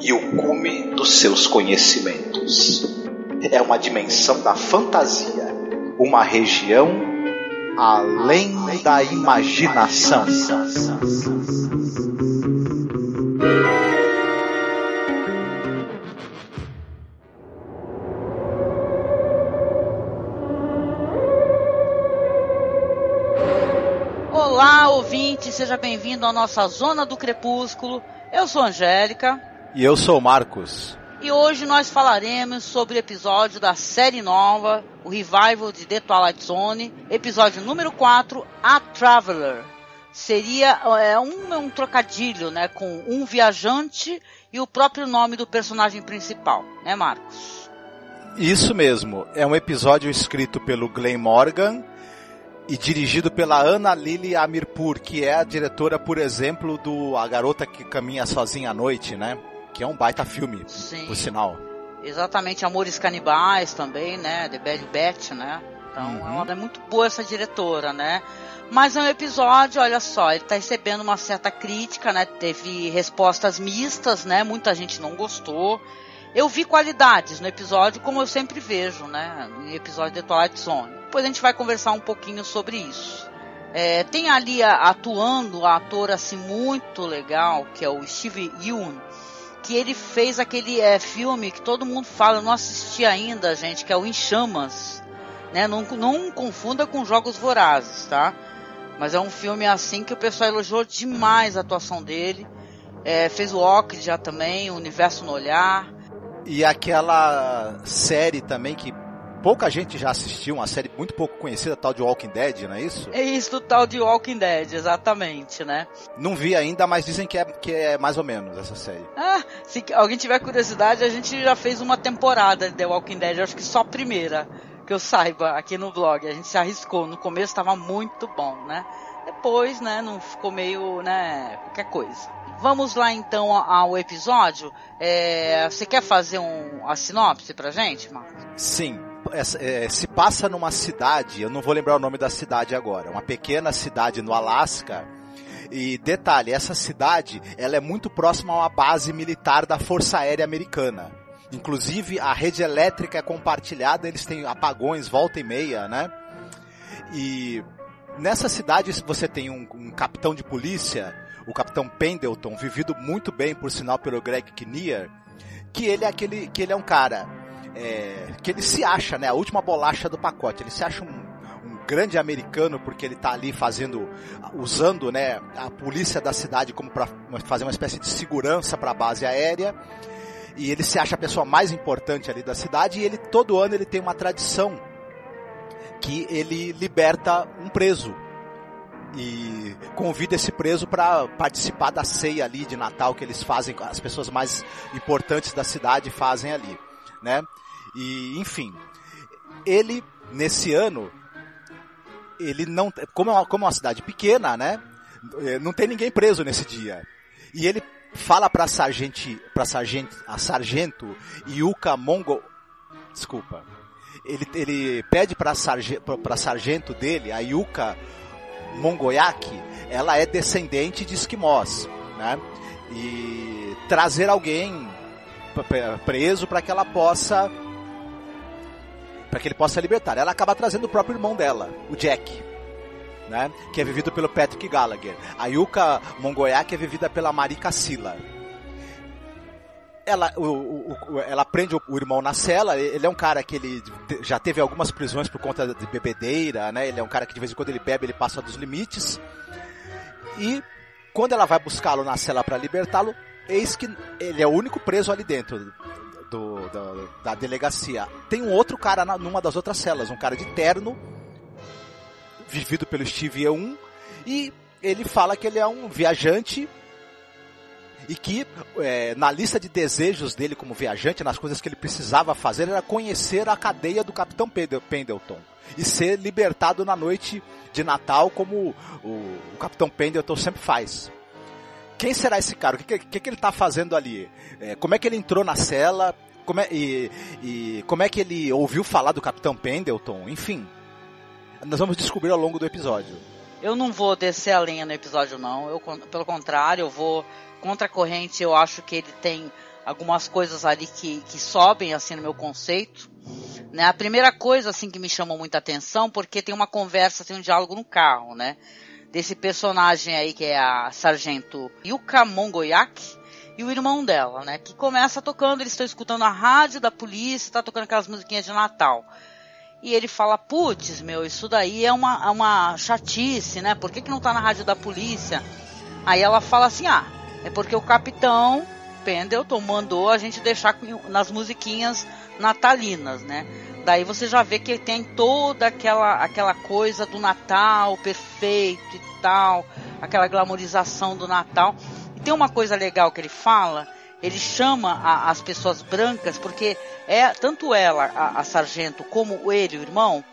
e o cume dos seus conhecimentos. É uma dimensão da fantasia, uma região além da imaginação. Olá, ouvinte, seja bem-vindo à nossa Zona do Crepúsculo. Eu sou Angélica. E eu sou o Marcos. E hoje nós falaremos sobre o episódio da série nova, o revival de The Twilight Zone, episódio número 4, A Traveler. Seria é, um, um trocadilho né, com um viajante e o próprio nome do personagem principal, né, Marcos? Isso mesmo. É um episódio escrito pelo Glenn Morgan e dirigido pela Ana Lili Amirpur, que é a diretora, por exemplo, do A Garota que Caminha Sozinha à Noite, né? Que é um baita filme, Sim. por sinal. Exatamente, Amores Canibais também, né? The Bad Batch, né? Então uhum. ela é muito boa essa diretora, né? Mas é um episódio, olha só, ele tá recebendo uma certa crítica, né? Teve respostas mistas, né? Muita gente não gostou. Eu vi qualidades no episódio, como eu sempre vejo, né? No episódio de Twilight Zone. Depois a gente vai conversar um pouquinho sobre isso. É, tem ali a, atuando a ator assim muito legal, que é o Steve Yeun, que ele fez aquele é, filme que todo mundo fala, eu não assisti ainda, gente, que é o Em Chamas. Né? Não, não confunda com Jogos Vorazes, tá? Mas é um filme assim que o pessoal elogiou demais a atuação dele. É, fez o Ock já também, o Universo no Olhar. E aquela série também que pouca gente já assistiu, uma série muito pouco conhecida, tal de Walking Dead, não é isso? É isso, do tal de Walking Dead, exatamente, né? Não vi ainda, mas dizem que é, que é mais ou menos essa série. Ah, se alguém tiver curiosidade, a gente já fez uma temporada de The Walking Dead, acho que só a primeira, que eu saiba, aqui no blog. A gente se arriscou, no começo estava muito bom, né? Depois, né, não ficou meio, né, qualquer coisa. Vamos lá então ao episódio. É, você quer fazer um, a sinopse pra gente, Marcos? Sim é, se passa numa cidade, eu não vou lembrar o nome da cidade agora, uma pequena cidade no Alasca. E detalhe, essa cidade, ela é muito próxima a uma base militar da Força Aérea Americana. Inclusive a rede elétrica é compartilhada, eles têm apagões volta e meia, né? E nessa cidade você tem um, um capitão de polícia, o capitão Pendleton, vivido muito bem por sinal pelo Greg Kinnear, que ele é aquele que ele é um cara é, que ele se acha, né, a última bolacha do pacote. Ele se acha um, um grande americano porque ele está ali fazendo, usando, né, a polícia da cidade como para fazer uma espécie de segurança para a base aérea. E ele se acha a pessoa mais importante ali da cidade e ele todo ano ele tem uma tradição que ele liberta um preso e convida esse preso para participar da ceia ali de Natal que eles fazem, as pessoas mais importantes da cidade fazem ali, né? E, enfim, ele, nesse ano, ele não, como é uma, como é uma cidade pequena, né? É, não tem ninguém preso nesse dia. E ele fala para sargente, para sargento, a sargento Yuka Mongo, desculpa. Ele, ele pede para sargento, para sargento dele, a Yuka Mongoyaki, ela é descendente de esquimós, né? E trazer alguém preso para que ela possa para que ele possa libertar. Ela acaba trazendo o próprio irmão dela, o Jack. Né? Que é vivido pelo Patrick Gallagher. A Yuka Mongoyak é vivida pela Marika Silla. Ela, o, o, ela prende o, irmão na cela, ele é um cara que ele já teve algumas prisões por conta de bebedeira, né? Ele é um cara que de vez em quando ele bebe, ele passa dos limites. E quando ela vai buscá-lo na cela para libertá-lo, eis que ele é o único preso ali dentro do, da, da delegacia. Tem um outro cara na, numa das outras celas, um cara de terno, vivido pelo Steve E1, e ele fala que ele é um viajante e que é, na lista de desejos dele como viajante, nas coisas que ele precisava fazer, era conhecer a cadeia do Capitão Pendleton e ser libertado na noite de Natal, como o, o Capitão Pendleton sempre faz. Quem será esse cara? O que, que, que ele está fazendo ali? É, como é que ele entrou na cela? Como é, e, e como é que ele ouviu falar do Capitão Pendleton? Enfim, nós vamos descobrir ao longo do episódio. Eu não vou descer a linha no episódio, não. Eu, pelo contrário, eu vou contra a corrente. Eu acho que ele tem algumas coisas ali que, que sobem assim no meu conceito. Né? A primeira coisa assim que me chamou muita atenção, porque tem uma conversa, tem um diálogo no carro, né? Desse personagem aí que é a sargento Yuka Mongoyak e o irmão dela, né? Que começa tocando, eles estão escutando a rádio da polícia, tá tocando aquelas musiquinhas de Natal. E ele fala, putz, meu, isso daí é uma, é uma chatice, né? Por que, que não tá na rádio da polícia? Aí ela fala assim, ah, é porque o capitão Pendleton mandou a gente deixar nas musiquinhas natalinas, né? Daí você já vê que tem toda aquela, aquela coisa do Natal perfeito e tal, aquela glamorização do Natal. E tem uma coisa legal que ele fala, ele chama a, as pessoas brancas, porque é tanto ela, a, a sargento, como ele, o irmão,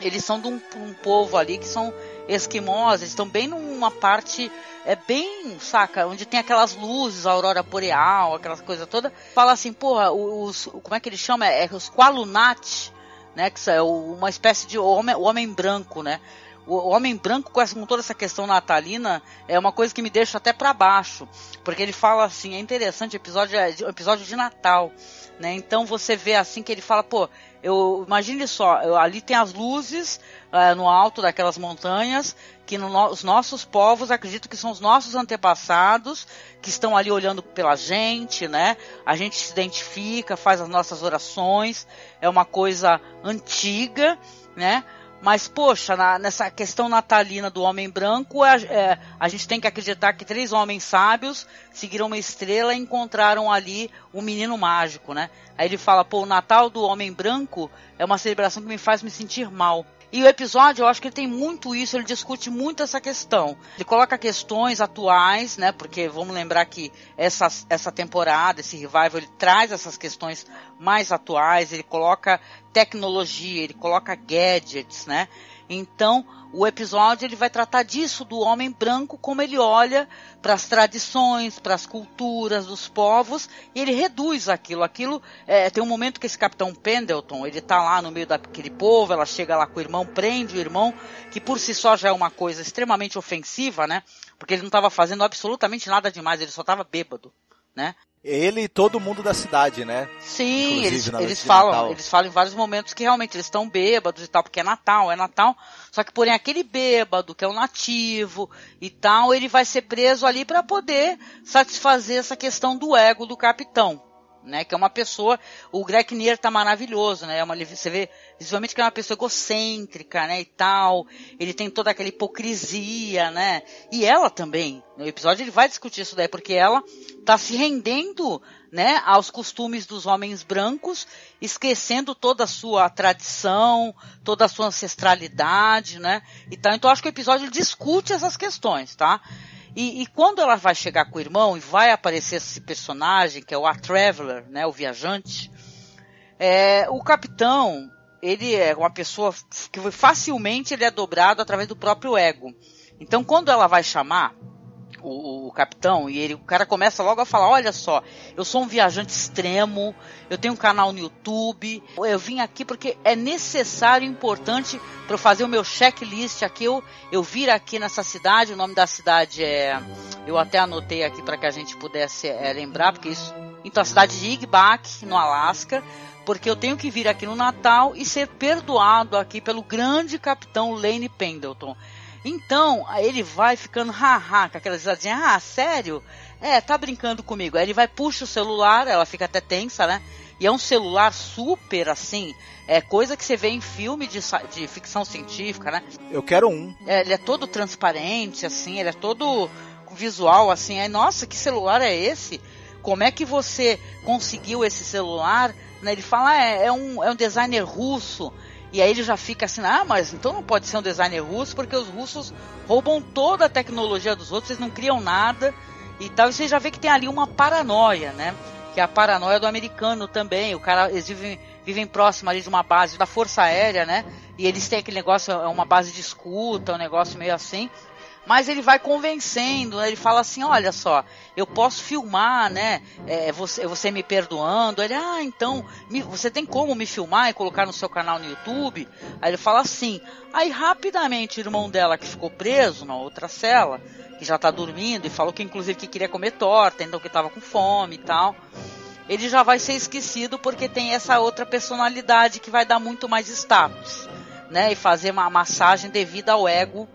eles são de um, um povo ali que são esquimós, eles estão bem numa parte é bem, saca, onde tem aquelas luzes, a aurora boreal, aquelas coisas todas. Fala assim, porra, os, como é que ele chama? É, é os Qualunat, né, que é uma espécie de homem, homem branco, né? o homem branco com, essa, com toda essa questão natalina é uma coisa que me deixa até para baixo, porque ele fala assim, é interessante, episódio é episódio de Natal, né? Então você vê assim que ele fala, pô, eu imagine só, eu, ali tem as luzes uh, no alto daquelas montanhas que no, os nossos povos acredito que são os nossos antepassados que estão ali olhando pela gente, né? A gente se identifica, faz as nossas orações, é uma coisa antiga, né? Mas, poxa, na, nessa questão natalina do homem branco, é, é, a gente tem que acreditar que três homens sábios seguiram uma estrela e encontraram ali um menino mágico, né? Aí ele fala, pô, o Natal do homem branco é uma celebração que me faz me sentir mal. E o episódio, eu acho que ele tem muito isso, ele discute muito essa questão. Ele coloca questões atuais, né? Porque vamos lembrar que essa, essa temporada, esse revival, ele traz essas questões mais atuais, ele coloca tecnologia, ele coloca gadgets, né? Então, o episódio ele vai tratar disso, do homem branco, como ele olha para as tradições, para as culturas dos povos, e ele reduz aquilo. Aquilo é, tem um momento que esse capitão Pendleton, ele está lá no meio daquele povo, ela chega lá com o irmão, prende o irmão, que por si só já é uma coisa extremamente ofensiva, né? Porque ele não estava fazendo absolutamente nada demais, ele só estava bêbado, né? Ele e todo mundo da cidade, né? Sim, eles, eles falam, eles falam em vários momentos que realmente eles estão bêbados e tal, porque é Natal, é Natal. Só que porém aquele bêbado, que é o nativo e tal, ele vai ser preso ali para poder satisfazer essa questão do ego do capitão né? Que é uma pessoa, o Greg Nier tá maravilhoso, né? É uma, você vê visivelmente que é uma pessoa egocêntrica, né? E tal. Ele tem toda aquela hipocrisia, né? E ela também. No episódio ele vai discutir isso daí, porque ela tá se rendendo, né? Aos costumes dos homens brancos, esquecendo toda a sua tradição, toda a sua ancestralidade, né? E tal. Então acho que o episódio discute essas questões, tá? E, e, quando ela vai chegar com o irmão e vai aparecer esse personagem, que é o A Traveler, né, o viajante, é, o capitão, ele é uma pessoa que facilmente ele é dobrado através do próprio ego. Então quando ela vai chamar, o, o, capitão, e ele, o cara começa logo a falar: Olha só, eu sou um viajante extremo, eu tenho um canal no YouTube, eu vim aqui porque é necessário e importante para eu fazer o meu checklist aqui. Eu, eu vir aqui nessa cidade, o nome da cidade é. Eu até anotei aqui para que a gente pudesse é, lembrar, porque isso. Então, a cidade de Igback, no Alasca porque eu tenho que vir aqui no Natal e ser perdoado aqui pelo grande capitão Lane Pendleton. Então, ele vai ficando haha, com aquela risadinha, ah, sério? É, tá brincando comigo. Aí ele vai, puxa o celular, ela fica até tensa, né? E é um celular super assim, é coisa que você vê em filme de, de ficção científica, né? Eu quero um. É, ele é todo transparente, assim, ele é todo visual, assim. Aí, nossa, que celular é esse? Como é que você conseguiu esse celular? Né? Ele fala, ah, é, um, é um designer russo. E aí ele já fica assim, ah, mas então não pode ser um designer russo, porque os russos roubam toda a tecnologia dos outros, eles não criam nada. e tal. E você já vê que tem ali uma paranoia, né? Que é a paranoia do americano também. O cara, eles vivem, vivem próximo ali de uma base da Força Aérea, né? E eles têm aquele negócio, é uma base de escuta, um negócio meio assim mas ele vai convencendo, né? ele fala assim, olha só, eu posso filmar, né, é, você, você me perdoando, ele, ah, então, me, você tem como me filmar e colocar no seu canal no YouTube? Aí ele fala assim, aí rapidamente o irmão dela que ficou preso na outra cela, que já tá dormindo e falou que inclusive que queria comer torta, então que tava com fome e tal, ele já vai ser esquecido porque tem essa outra personalidade que vai dar muito mais status, né, e fazer uma massagem devida ao ego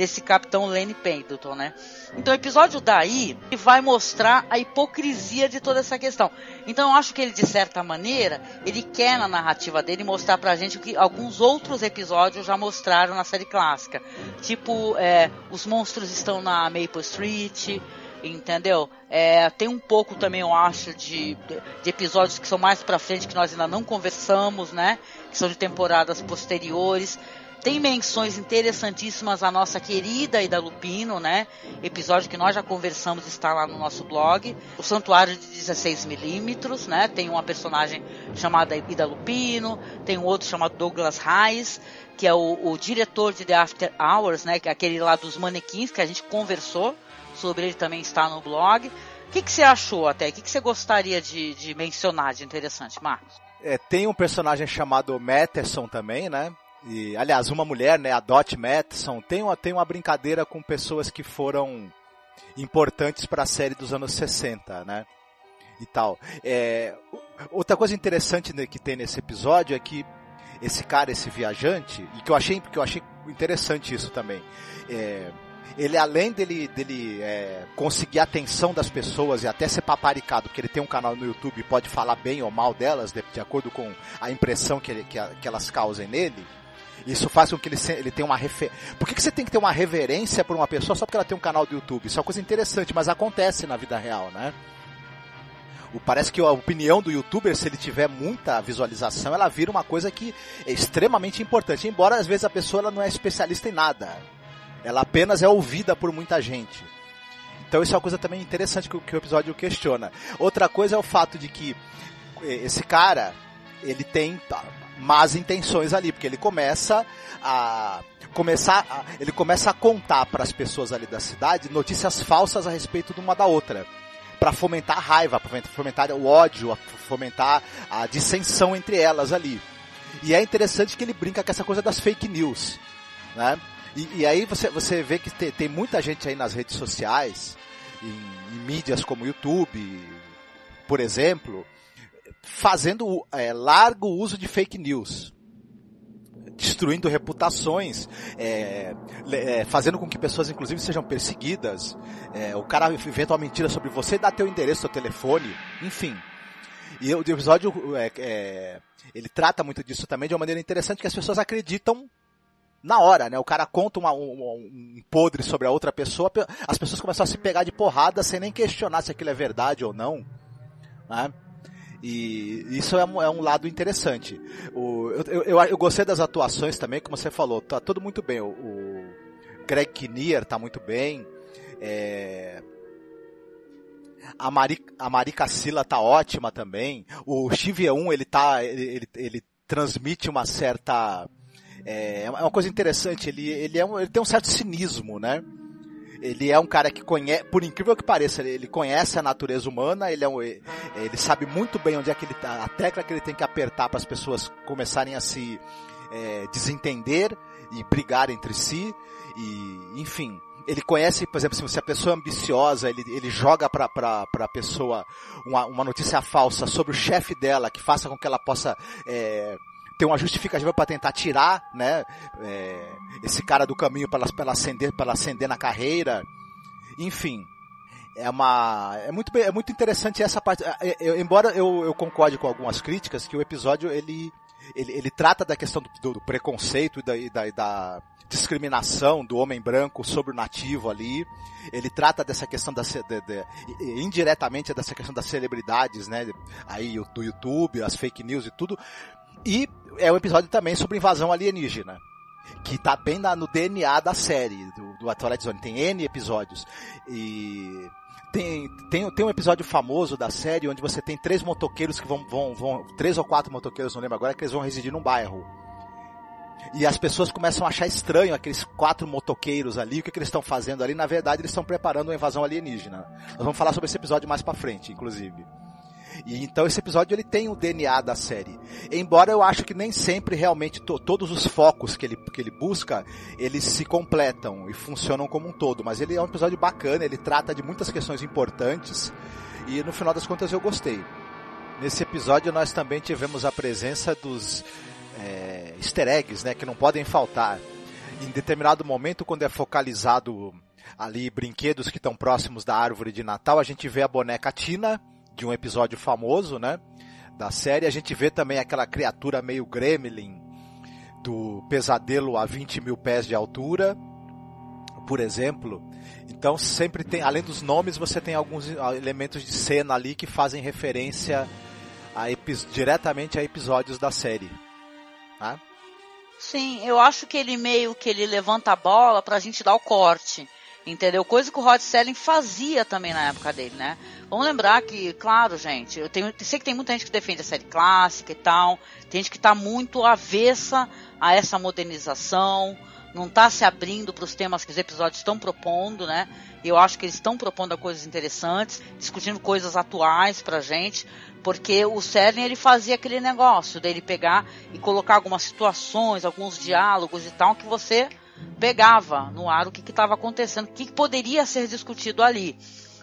desse capitão Lenny Pendleton, né? Então o episódio daí vai mostrar a hipocrisia de toda essa questão. Então eu acho que ele, de certa maneira, ele quer na narrativa dele mostrar pra gente o que alguns outros episódios já mostraram na série clássica. Tipo, é, os monstros estão na Maple Street, entendeu? É, tem um pouco também, eu acho, de, de, episódios que são mais pra frente que nós ainda não conversamos, né? Que são de temporadas posteriores. Tem menções interessantíssimas à nossa querida Ida Lupino, né? Episódio que nós já conversamos está lá no nosso blog. O Santuário de 16 milímetros, né? Tem uma personagem chamada Ida Lupino, tem um outro chamado Douglas Reis, que é o, o diretor de The After Hours, né? É aquele lá dos manequins que a gente conversou sobre ele também está no blog. O que, que você achou até? O que, que você gostaria de, de mencionar de interessante, Marcos? É, tem um personagem chamado Matterson também, né? E, aliás, uma mulher, né, a Dot Matheson, tem uma, tem uma brincadeira com pessoas que foram importantes para a série dos anos 60, né? E tal. É, outra coisa interessante que tem nesse episódio é que esse cara, esse viajante, e que eu achei, que eu achei interessante isso também, é, ele além dele, dele é, conseguir a atenção das pessoas e até ser paparicado, porque ele tem um canal no YouTube e pode falar bem ou mal delas, de, de acordo com a impressão que, ele, que, a, que elas causem nele, isso faz com que ele, ele tenha uma refer... Por que, que você tem que ter uma reverência por uma pessoa só porque ela tem um canal do YouTube? Isso é uma coisa interessante, mas acontece na vida real, né? Parece que a opinião do youtuber, se ele tiver muita visualização, ela vira uma coisa que é extremamente importante. Embora às vezes a pessoa ela não é especialista em nada. Ela apenas é ouvida por muita gente. Então isso é uma coisa também interessante que, que o episódio questiona. Outra coisa é o fato de que eh, esse cara, ele tem más intenções ali, porque ele começa a começar a, ele começa a contar para as pessoas ali da cidade notícias falsas a respeito de uma da outra para fomentar a raiva, para fomentar o ódio, fomentar a dissensão entre elas ali. E é interessante que ele brinca com essa coisa das fake news, né? E, e aí você, você vê que tem, tem, muita gente aí nas redes sociais, em, em mídias como YouTube, por exemplo, fazendo é, largo uso de fake news destruindo reputações, é, é, fazendo com que pessoas, inclusive, sejam perseguidas. É, o cara inventa uma mentira sobre você, dá teu endereço, teu telefone, enfim. E o episódio, é, é, ele trata muito disso também de uma maneira interessante, que as pessoas acreditam na hora, né? O cara conta uma, um, um, podre sobre a outra pessoa, as pessoas começam a se pegar de porrada sem nem questionar se aquilo é verdade ou não. Né? E isso é um, é um lado interessante. O, eu, eu, eu, gostei das atuações também, como você falou, tá tudo muito bem. O, o Greg Kinnear tá muito bem. É, a Mari, a Mari Cassila tá ótima também. O Steve 1 ele tá, ele, ele, ele transmite uma certa, é, é uma coisa interessante. Ele, ele, é um, ele tem um certo cinismo, né? Ele é um cara que conhece, por incrível que pareça, ele conhece a natureza humana, ele, é um, ele sabe muito bem onde é que ele tá, a tecla que ele tem que apertar para as pessoas começarem a se é, desentender e brigar entre si, e enfim. Ele conhece, por exemplo, se a pessoa é ambiciosa, ele, ele joga para a pessoa uma, uma notícia falsa sobre o chefe dela, que faça com que ela possa é, ter uma justificativa para tentar tirar, né, é, esse cara do caminho para ela, ascender, para ascender na carreira. Enfim, é uma é muito é muito interessante essa parte. É, é, embora eu, eu concorde com algumas críticas que o episódio ele ele, ele trata da questão do, do preconceito e da, da, da, discriminação do homem branco sobre o nativo ali. Ele trata dessa questão da de, de, indiretamente dessa questão das celebridades, né? Aí do YouTube, as fake news e tudo. E é um episódio também sobre invasão alienígena. Que tá bem na, no DNA da série, do, do Twilight Zone. Tem N episódios. E tem, tem, tem um episódio famoso da série onde você tem três motoqueiros que vão, vão, vão. Três ou quatro motoqueiros, não lembro agora, que eles vão residir num bairro. E as pessoas começam a achar estranho aqueles quatro motoqueiros ali, o que, que eles estão fazendo ali. Na verdade, eles estão preparando uma invasão alienígena. Nós vamos falar sobre esse episódio mais pra frente, inclusive. E então esse episódio ele tem o DNA da série. Embora eu acho que nem sempre realmente to, todos os focos que ele, que ele busca, eles se completam e funcionam como um todo. Mas ele é um episódio bacana, ele trata de muitas questões importantes e no final das contas eu gostei. Nesse episódio nós também tivemos a presença dos é, easter eggs, né, que não podem faltar. Em determinado momento, quando é focalizado ali brinquedos que estão próximos da árvore de Natal, a gente vê a boneca Tina, de um episódio famoso, né? Da série. A gente vê também aquela criatura meio gremlin do pesadelo a 20 mil pés de altura, por exemplo. Então sempre tem, além dos nomes, você tem alguns elementos de cena ali que fazem referência a diretamente a episódios da série. Tá? Sim, eu acho que ele meio que ele levanta a bola pra gente dar o corte. Entendeu? Coisa que o Rod Selling fazia também na época dele, né? Vamos lembrar que, claro, gente, eu tenho, sei que tem muita gente que defende a série clássica e tal, tem gente que está muito avessa a essa modernização, não está se abrindo para os temas que os episódios estão propondo, né? Eu acho que eles estão propondo coisas interessantes, discutindo coisas atuais pra gente, porque o Selling ele fazia aquele negócio dele pegar e colocar algumas situações, alguns diálogos e tal que você pegava no ar o que estava acontecendo, o que, que poderia ser discutido ali.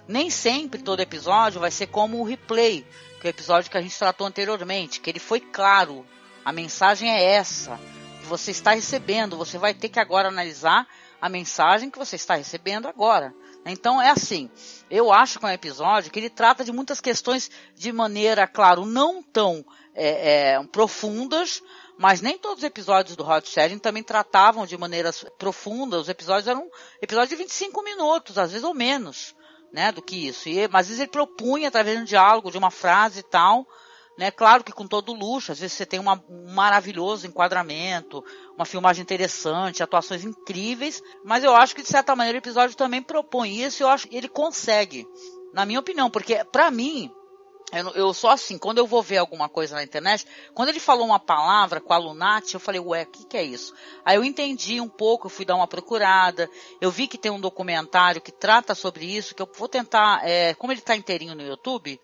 Nem sempre todo episódio vai ser como o replay, que é o episódio que a gente tratou anteriormente, que ele foi claro. A mensagem é essa que você está recebendo. Você vai ter que agora analisar a mensagem que você está recebendo agora. Então é assim. Eu acho que é um episódio que ele trata de muitas questões de maneira, claro, não tão é, é, profundas, mas nem todos os episódios do Hot Sharing também tratavam de maneiras profundas. Os episódios eram episódios de 25 minutos, às vezes ou menos, né, do que isso. E, mas às vezes ele propunha através de um diálogo, de uma frase e tal, né, claro que com todo luxo, às vezes você tem uma, um maravilhoso enquadramento, uma filmagem interessante, atuações incríveis, mas eu acho que de certa maneira o episódio também propõe isso e eu acho que ele consegue, na minha opinião, porque para mim, eu, eu sou assim, quando eu vou ver alguma coisa na internet, quando ele falou uma palavra com a Lunati, eu falei, ué, o que, que é isso? Aí eu entendi um pouco, eu fui dar uma procurada, eu vi que tem um documentário que trata sobre isso, que eu vou tentar, é, como ele está inteirinho no YouTube,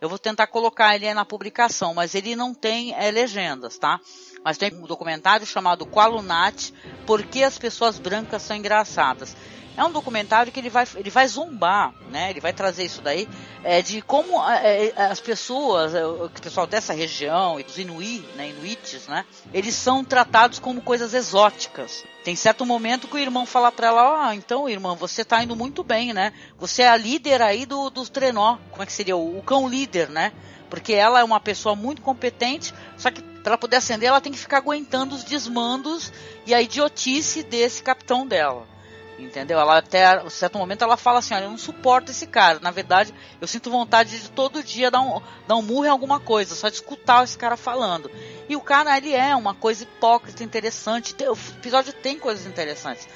eu vou tentar colocar ele na publicação, mas ele não tem é, legendas, tá? Mas tem um documentário chamado Qualunat, Por que as pessoas brancas são engraçadas. É um documentário que ele vai, ele vai zombar, né? Ele vai trazer isso daí, é, de como é, é as pessoas, é, o pessoal dessa região, os Inuit, né, Inuites, né? Eles são tratados como coisas exóticas. Tem certo momento que o irmão fala para ela, ah, então, irmã, você tá indo muito bem, né? Você é a líder aí do, dos trenó. Como é que seria? O, o cão líder, né? Porque ela é uma pessoa muito competente, só que para ela poder ascender, ela tem que ficar aguentando os desmandos e a idiotice desse capitão dela. Entendeu? Ela até um certo momento ela fala assim, olha, eu não suporto esse cara. Na verdade, eu sinto vontade de todo dia dar um, dar um murro em alguma coisa, só de escutar esse cara falando. E o cara, ele é uma coisa hipócrita, interessante. O episódio tem coisas interessantes.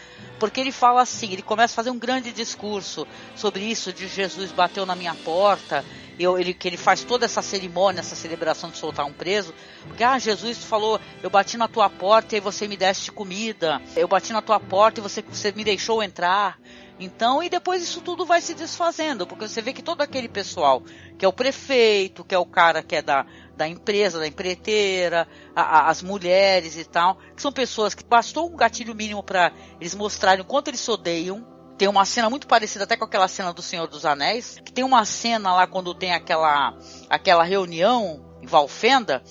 Porque ele fala assim, ele começa a fazer um grande discurso sobre isso, de Jesus bateu na minha porta, eu, ele, que ele faz toda essa cerimônia, essa celebração de soltar um preso, porque ah, Jesus falou, eu bati na tua porta e você me deste comida, eu bati na tua porta e você, você me deixou entrar. Então, e depois isso tudo vai se desfazendo, porque você vê que todo aquele pessoal, que é o prefeito, que é o cara que é da, da empresa, da empreiteira, a, a, as mulheres e tal, que são pessoas que bastou um gatilho mínimo para eles mostrarem o quanto eles se odeiam, tem uma cena muito parecida até com aquela cena do Senhor dos Anéis, que tem uma cena lá quando tem aquela, aquela reunião em Valfenda,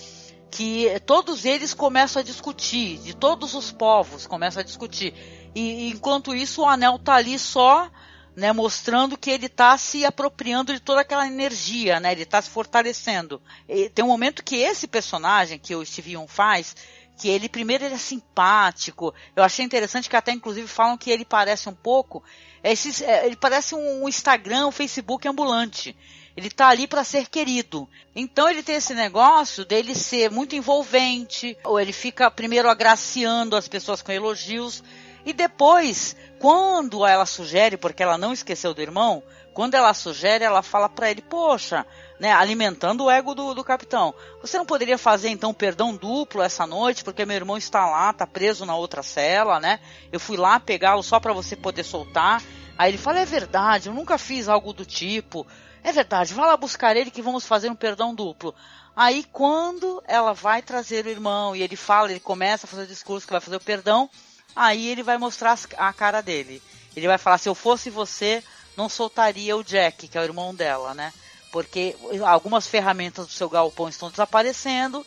que todos eles começam a discutir, de todos os povos começam a discutir. E enquanto isso o anel tá ali só, né, mostrando que ele está se apropriando de toda aquela energia, né, ele está se fortalecendo. E tem um momento que esse personagem que o Steve Young faz, que ele primeiro ele é simpático. Eu achei interessante que até inclusive falam que ele parece um pouco, esses, é, ele parece um Instagram, um Facebook ambulante. Ele tá ali para ser querido. Então ele tem esse negócio dele ser muito envolvente, ou ele fica primeiro agraciando as pessoas com elogios. E depois, quando ela sugere, porque ela não esqueceu do irmão, quando ela sugere, ela fala para ele, poxa, né, alimentando o ego do, do capitão. Você não poderia fazer então perdão duplo essa noite, porque meu irmão está lá, está preso na outra cela, né? Eu fui lá pegá-lo só para você poder soltar. Aí ele fala, é verdade, eu nunca fiz algo do tipo. É verdade, vá lá buscar ele que vamos fazer um perdão duplo. Aí quando ela vai trazer o irmão e ele fala, ele começa a fazer o discurso que vai fazer o perdão, aí ele vai mostrar a cara dele. Ele vai falar, se eu fosse você, não soltaria o Jack, que é o irmão dela, né? Porque algumas ferramentas do seu galpão estão desaparecendo,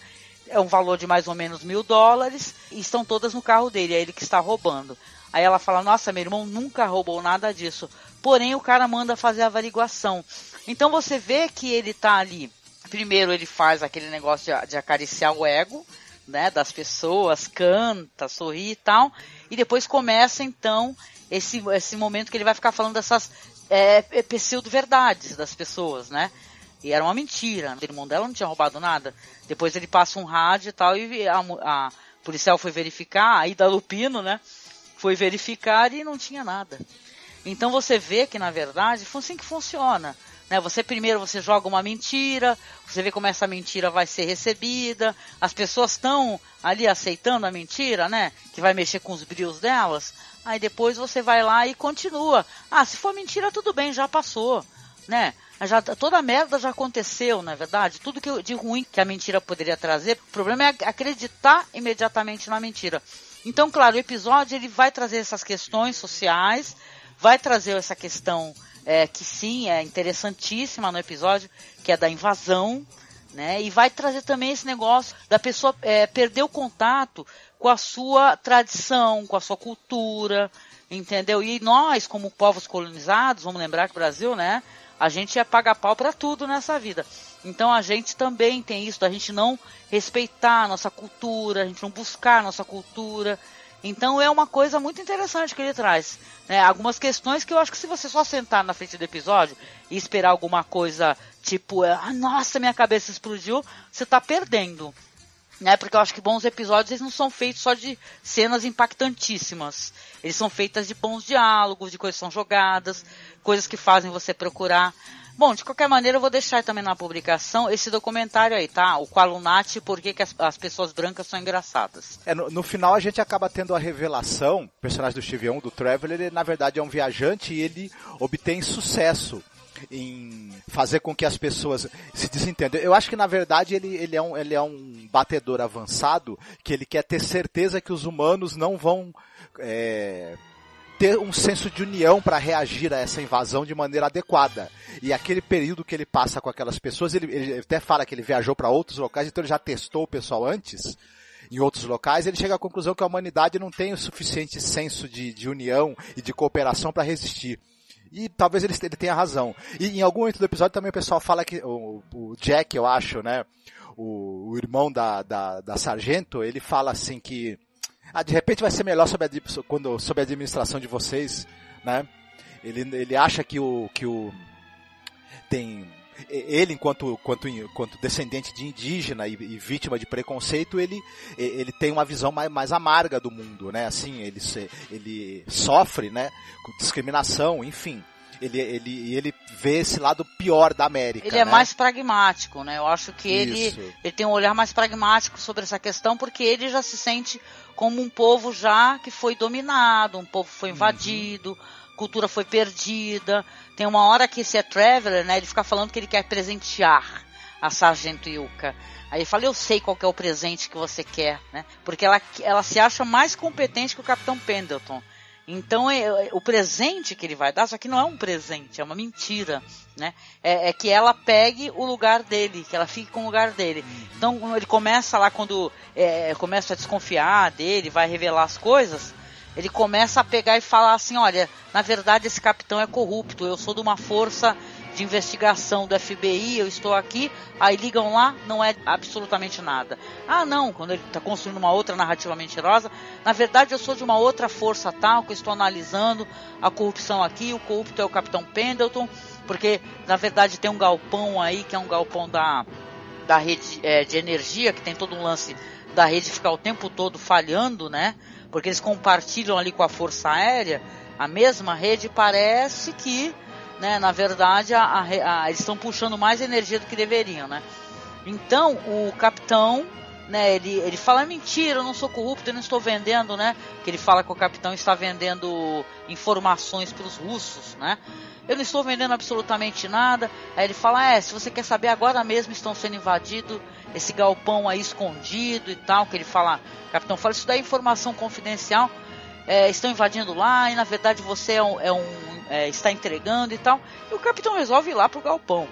é um valor de mais ou menos mil dólares, e estão todas no carro dele, é ele que está roubando. Aí ela fala, nossa, meu irmão nunca roubou nada disso. Porém, o cara manda fazer a averiguação. Então você vê que ele está ali. Primeiro ele faz aquele negócio de, de acariciar o ego, né, das pessoas, canta, sorri e tal. E depois começa então esse, esse momento que ele vai ficar falando dessas é, é pseudo-verdades das pessoas, né? E era uma mentira. O irmão dela não tinha roubado nada. Depois ele passa um rádio e tal, e a, a policial foi verificar, aí da Lupino, né? Foi verificar e não tinha nada. Então você vê que, na verdade, foi assim que funciona. Né? Você primeiro você joga uma mentira, você vê como essa mentira vai ser recebida, as pessoas estão ali aceitando a mentira, né? Que vai mexer com os brios delas. Aí depois você vai lá e continua. Ah, se for mentira, tudo bem, já passou, né? Já, toda a merda já aconteceu, na é verdade. Tudo que, de ruim que a mentira poderia trazer. O problema é acreditar imediatamente na mentira. Então, claro, o episódio ele vai trazer essas questões sociais, vai trazer essa questão é, que sim é interessantíssima no episódio, que é da invasão, né? E vai trazer também esse negócio da pessoa é, perder o contato com a sua tradição, com a sua cultura, entendeu? E nós, como povos colonizados, vamos lembrar que o Brasil, né? A gente é pagar pau para tudo nessa vida. Então a gente também tem isso, da gente não respeitar a nossa cultura, a gente não buscar a nossa cultura. Então é uma coisa muito interessante que ele traz. Né? Algumas questões que eu acho que se você só sentar na frente do episódio e esperar alguma coisa tipo, ah, nossa, minha cabeça explodiu, você está perdendo né? Porque eu acho que bons episódios eles não são feitos só de cenas impactantíssimas. Eles são feitos de bons diálogos, de coisas que são jogadas, coisas que fazem você procurar. Bom, de qualquer maneira, eu vou deixar também na publicação esse documentário aí, tá? O Qualunati, por que, que as, as, pessoas brancas são engraçadas. É, no, no, final a gente acaba tendo a revelação, o personagem do Steve Young, do Traveler, ele na verdade é um viajante e ele obtém sucesso em fazer com que as pessoas se desentendam. Eu acho que na verdade ele, ele, é um, ele é um batedor avançado que ele quer ter certeza que os humanos não vão é, ter um senso de união para reagir a essa invasão de maneira adequada. E aquele período que ele passa com aquelas pessoas, ele, ele até fala que ele viajou para outros locais, então ele já testou o pessoal antes em outros locais, ele chega à conclusão que a humanidade não tem o suficiente senso de, de união e de cooperação para resistir. E talvez ele, ele tenha razão. E em algum momento do episódio também o pessoal fala que o, o Jack, eu acho, né? O, o irmão da, da, da, sargento, ele fala assim que ah, de repente vai ser melhor sob a, quando, sob a administração de vocês, né? Ele, ele acha que o, que o tem ele enquanto, enquanto, enquanto descendente de indígena e, e, vítima de preconceito, ele, ele tem uma visão mais, mais amarga do mundo, né? Assim, ele, ele sofre, né? Com discriminação, enfim. Ele, ele, ele vê esse lado pior da América. Ele é né? mais pragmático, né? Eu acho que ele, ele tem um olhar mais pragmático sobre essa questão, porque ele já se sente como um povo já que foi dominado, um povo foi uhum. invadido, uhum. cultura foi perdida. Tem uma hora que esse é Traveler, né? Ele fica falando que ele quer presentear a Sargento Yuka. Aí ele fala, eu sei qual é o presente que você quer, né? Porque ela, ela se acha mais competente que o Capitão Pendleton. Então é, é, o presente que ele vai dar, só que não é um presente, é uma mentira, né? É, é, que ela pegue o lugar dele, que ela fique com o lugar dele. Então ele começa lá quando é, começa a desconfiar dele, vai revelar as coisas ele começa a pegar e falar assim: olha, na verdade esse capitão é corrupto, eu sou de uma força de investigação do FBI, eu estou aqui, aí ligam lá, não é absolutamente nada. Ah, não, quando ele está construindo uma outra narrativa mentirosa, na verdade eu sou de uma outra força tal, que estou analisando a corrupção aqui, o corrupto é o Capitão Pendleton, porque na verdade tem um galpão aí, que é um galpão da da rede é, de energia, que tem todo um lance da rede ficar o tempo todo falhando, né? Porque eles compartilham ali com a Força Aérea a mesma rede, parece que, né, na verdade, a, a, eles estão puxando mais energia do que deveriam, né? Então, o capitão, né, ele, ele fala, mentira, eu não sou corrupto, eu não estou vendendo, né? Que ele fala que o capitão está vendendo informações para os russos, né? Eu não estou vendendo absolutamente nada. Aí ele fala, é, se você quer saber, agora mesmo estão sendo invadidos esse galpão aí escondido e tal, que ele fala, capitão fala, isso daí é informação confidencial, é, estão invadindo lá e na verdade você é um, é um é, está entregando e tal. E o capitão resolve ir lá pro galpão.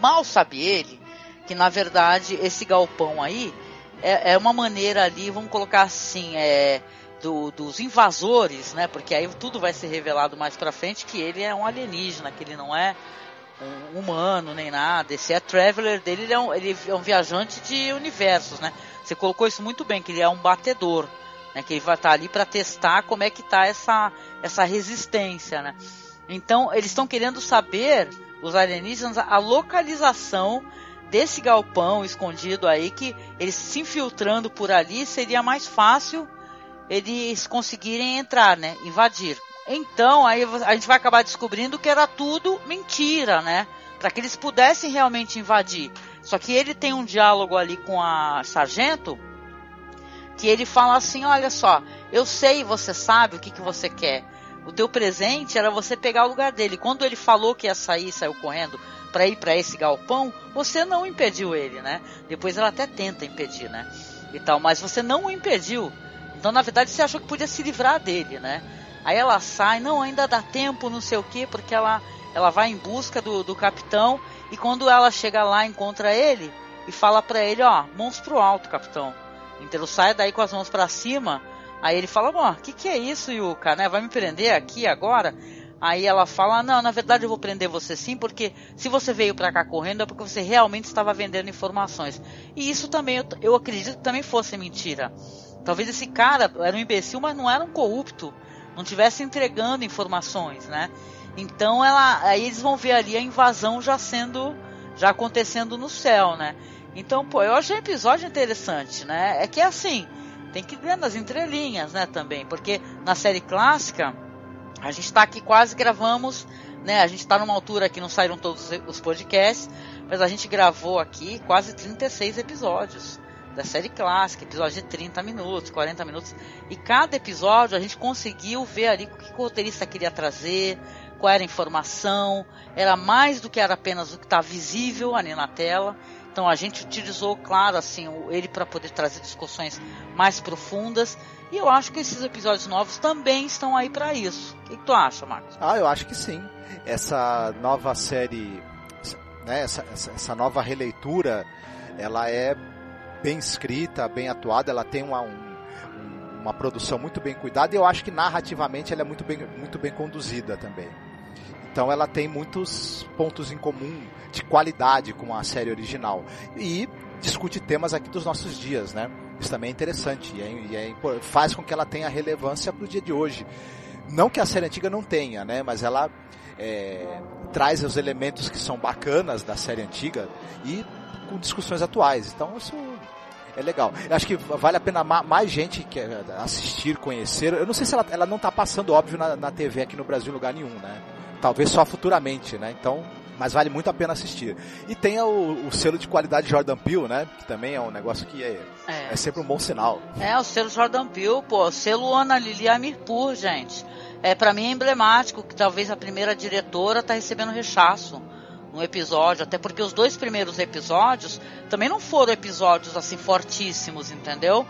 Mal sabe ele que na verdade esse galpão aí é, é uma maneira ali, vamos colocar assim, é, do, dos invasores, né? Porque aí tudo vai ser revelado mais para frente que ele é um alienígena, que ele não é um humano nem nada. Esse é Traveler dele, ele é, um, ele é um viajante de universos, né? Você colocou isso muito bem, que ele é um batedor, né? Que ele vai estar tá ali para testar como é que tá essa essa resistência, né? Então eles estão querendo saber os alienígenas a localização desse galpão escondido aí que eles se infiltrando por ali seria mais fácil eles conseguirem entrar, né? Invadir. Então, aí a gente vai acabar descobrindo que era tudo mentira, né? Para que eles pudessem realmente invadir. Só que ele tem um diálogo ali com a sargento que ele fala assim: Olha só, eu sei, você sabe o que, que você quer. O teu presente era você pegar o lugar dele. Quando ele falou que ia sair, saiu correndo para ir para esse galpão, você não impediu ele, né? Depois ela até tenta impedir, né? E tal, mas você não o impediu. Então, na verdade, você achou que podia se livrar dele, né? Aí ela sai, não, ainda dá tempo, não sei o que, porque ela, ela vai em busca do, do capitão e quando ela chega lá, encontra ele e fala para ele, ó, monstro alto, capitão. Então sai daí com as mãos para cima. Aí ele fala, bom, o que, que é isso, Yuka, né? Vai me prender aqui agora? Aí ela fala, não, na verdade eu vou prender você sim, porque se você veio para cá correndo é porque você realmente estava vendendo informações. E isso também, eu, eu acredito que também fosse mentira. Talvez esse cara era um imbecil, mas não era um corrupto não tivesse entregando informações, né? Então ela, aí eles vão ver ali a invasão já sendo, já acontecendo no céu, né? Então, pô, eu achei o episódio interessante, né? É que é assim, tem que ver nas entrelinhas, né, também, porque na série clássica a gente está aqui quase gravamos, né? A gente está numa altura que não saíram todos os podcasts, mas a gente gravou aqui quase 36 episódios da série clássica, episódio de 30 minutos, 40 minutos. E cada episódio a gente conseguiu ver ali o que o roteirista queria trazer, qual era a informação, era mais do que era apenas o que está visível ali na tela. Então a gente utilizou, claro, assim, ele para poder trazer discussões mais profundas. E eu acho que esses episódios novos também estão aí para isso. O que, que, tu acha, Marcos? Ah, eu acho que sim. Essa nova série, né, essa, essa, essa nova releitura, ela é bem escrita, bem atuada, ela tem uma, um, uma produção muito bem cuidada e eu acho que narrativamente ela é muito bem, muito bem conduzida também. Então ela tem muitos pontos em comum de qualidade com a série original. E discute temas aqui dos nossos dias, né? Isso também é interessante e, é, e é, faz com que ela tenha relevância para o dia de hoje. Não que a série antiga não tenha, né? Mas ela é, traz os elementos que são bacanas da série antiga e com discussões atuais. Então isso é legal. Eu acho que vale a pena mais gente que assistir, conhecer. Eu não sei se ela, ela não está passando, óbvio, na, na TV aqui no Brasil em lugar nenhum, né? Talvez só futuramente, né? Então, mas vale muito a pena assistir. E tem o, o, selo de qualidade Jordan Peele, né? Que também é um negócio que é, é. é sempre um bom sinal. É, o selo Jordan Peele, pô, selo Ana Lili Amirpur, gente. É, para mim é emblemático que talvez a primeira diretora tá recebendo rechaço no episódio, até porque os dois primeiros episódios também não foram episódios assim fortíssimos, entendeu?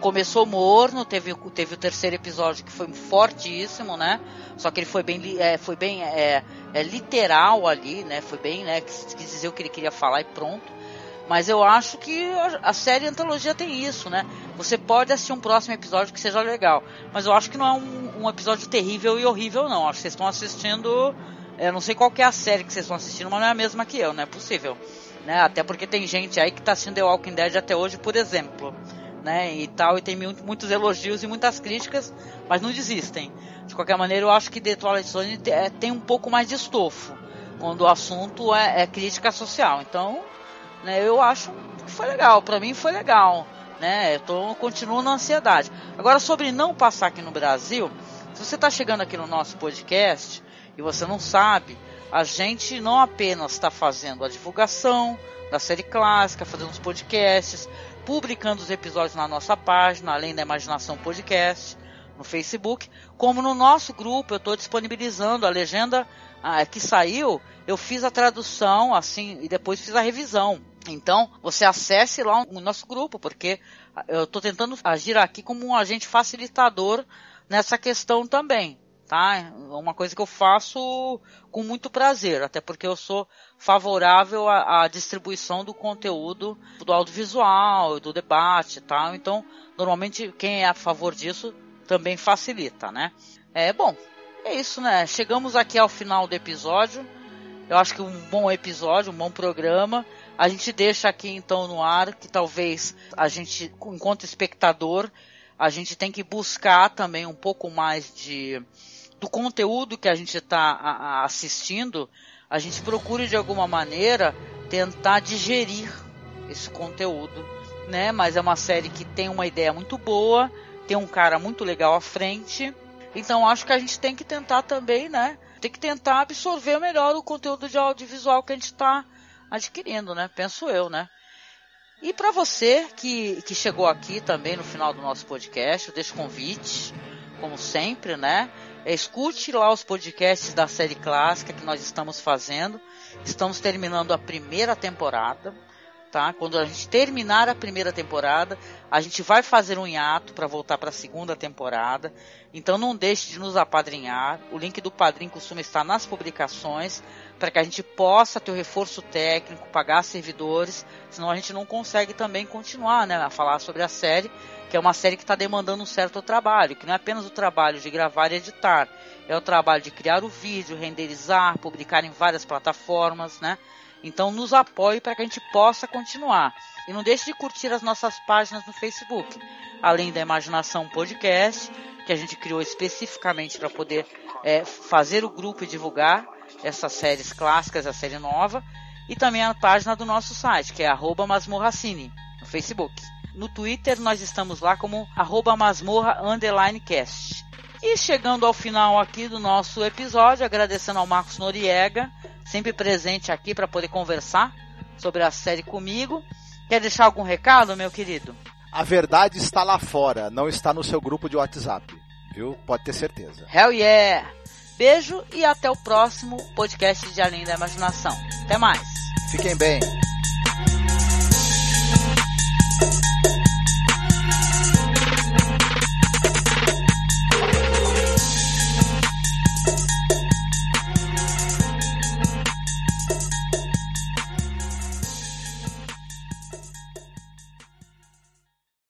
Começou morno, teve, teve o terceiro episódio que foi fortíssimo, né? Só que ele foi bem, é, foi bem é, é, literal ali, né? Foi bem, né? Quis, quis dizer o que ele queria falar e pronto. Mas eu acho que a série Antologia tem isso, né? Você pode assistir um próximo episódio que seja legal. Mas eu acho que não é um, um episódio terrível e horrível, não. Acho que vocês estão assistindo eu não sei qual é a série que vocês estão assistindo, mas não é a mesma que eu, não é possível. Né? Até porque tem gente aí que está assistindo The Walking Dead até hoje, por exemplo. Né? E tal, e tem muitos elogios e muitas críticas, mas não desistem. De qualquer maneira, eu acho que The Twilight Zone tem um pouco mais de estofo, quando o assunto é, é crítica social. Então, né? Eu acho que foi legal, para mim foi legal, né? Eu tô, continuo na ansiedade. Agora sobre não passar aqui no Brasil, se você está chegando aqui no nosso podcast e você não sabe, a gente não apenas está fazendo a divulgação da série clássica, fazendo os podcasts, publicando os episódios na nossa página, além da Imaginação Podcast, no Facebook, como no nosso grupo eu estou disponibilizando a legenda ah, que saiu, eu fiz a tradução assim e depois fiz a revisão. Então, você acesse lá o nosso grupo, porque eu estou tentando agir aqui como um agente facilitador nessa questão também, tá? É uma coisa que eu faço com muito prazer, até porque eu sou favorável à, à distribuição do conteúdo do audiovisual, do debate, tá? Então, normalmente quem é a favor disso também facilita, né? É bom, é isso, né? Chegamos aqui ao final do episódio. Eu acho que um bom episódio, um bom programa. A gente deixa aqui então no ar que talvez a gente, enquanto espectador, a gente tem que buscar também um pouco mais de do conteúdo que a gente está assistindo. A gente procure de alguma maneira tentar digerir esse conteúdo, né? Mas é uma série que tem uma ideia muito boa, tem um cara muito legal à frente. Então acho que a gente tem que tentar também, né? Tem que tentar absorver melhor o conteúdo de audiovisual que a gente está adquirindo, né? Penso eu, né? E para você que, que chegou aqui também no final do nosso podcast, eu deixo convite, como sempre, né? Escute lá os podcasts da série clássica que nós estamos fazendo. Estamos terminando a primeira temporada tá? Quando a gente terminar a primeira temporada, a gente vai fazer um hiato para voltar para a segunda temporada. Então não deixe de nos apadrinhar. O link do padrinho costuma estar nas publicações para que a gente possa ter o reforço técnico, pagar servidores, senão a gente não consegue também continuar, né, a falar sobre a série, que é uma série que está demandando um certo trabalho, que não é apenas o trabalho de gravar e editar, é o trabalho de criar o vídeo, renderizar, publicar em várias plataformas, né? Então nos apoie para que a gente possa continuar. E não deixe de curtir as nossas páginas no Facebook, além da Imaginação Podcast, que a gente criou especificamente para poder é, fazer o grupo e divulgar essas séries clássicas, a série nova, e também a página do nosso site, que é masmorracine, no Facebook. No Twitter nós estamos lá como arroba masmorra cast. E chegando ao final aqui do nosso episódio, agradecendo ao Marcos Noriega sempre presente aqui para poder conversar sobre a série comigo. Quer deixar algum recado, meu querido? A verdade está lá fora, não está no seu grupo de WhatsApp, viu? Pode ter certeza. Hell yeah! Beijo e até o próximo podcast de Além da Imaginação. Até mais. Fiquem bem.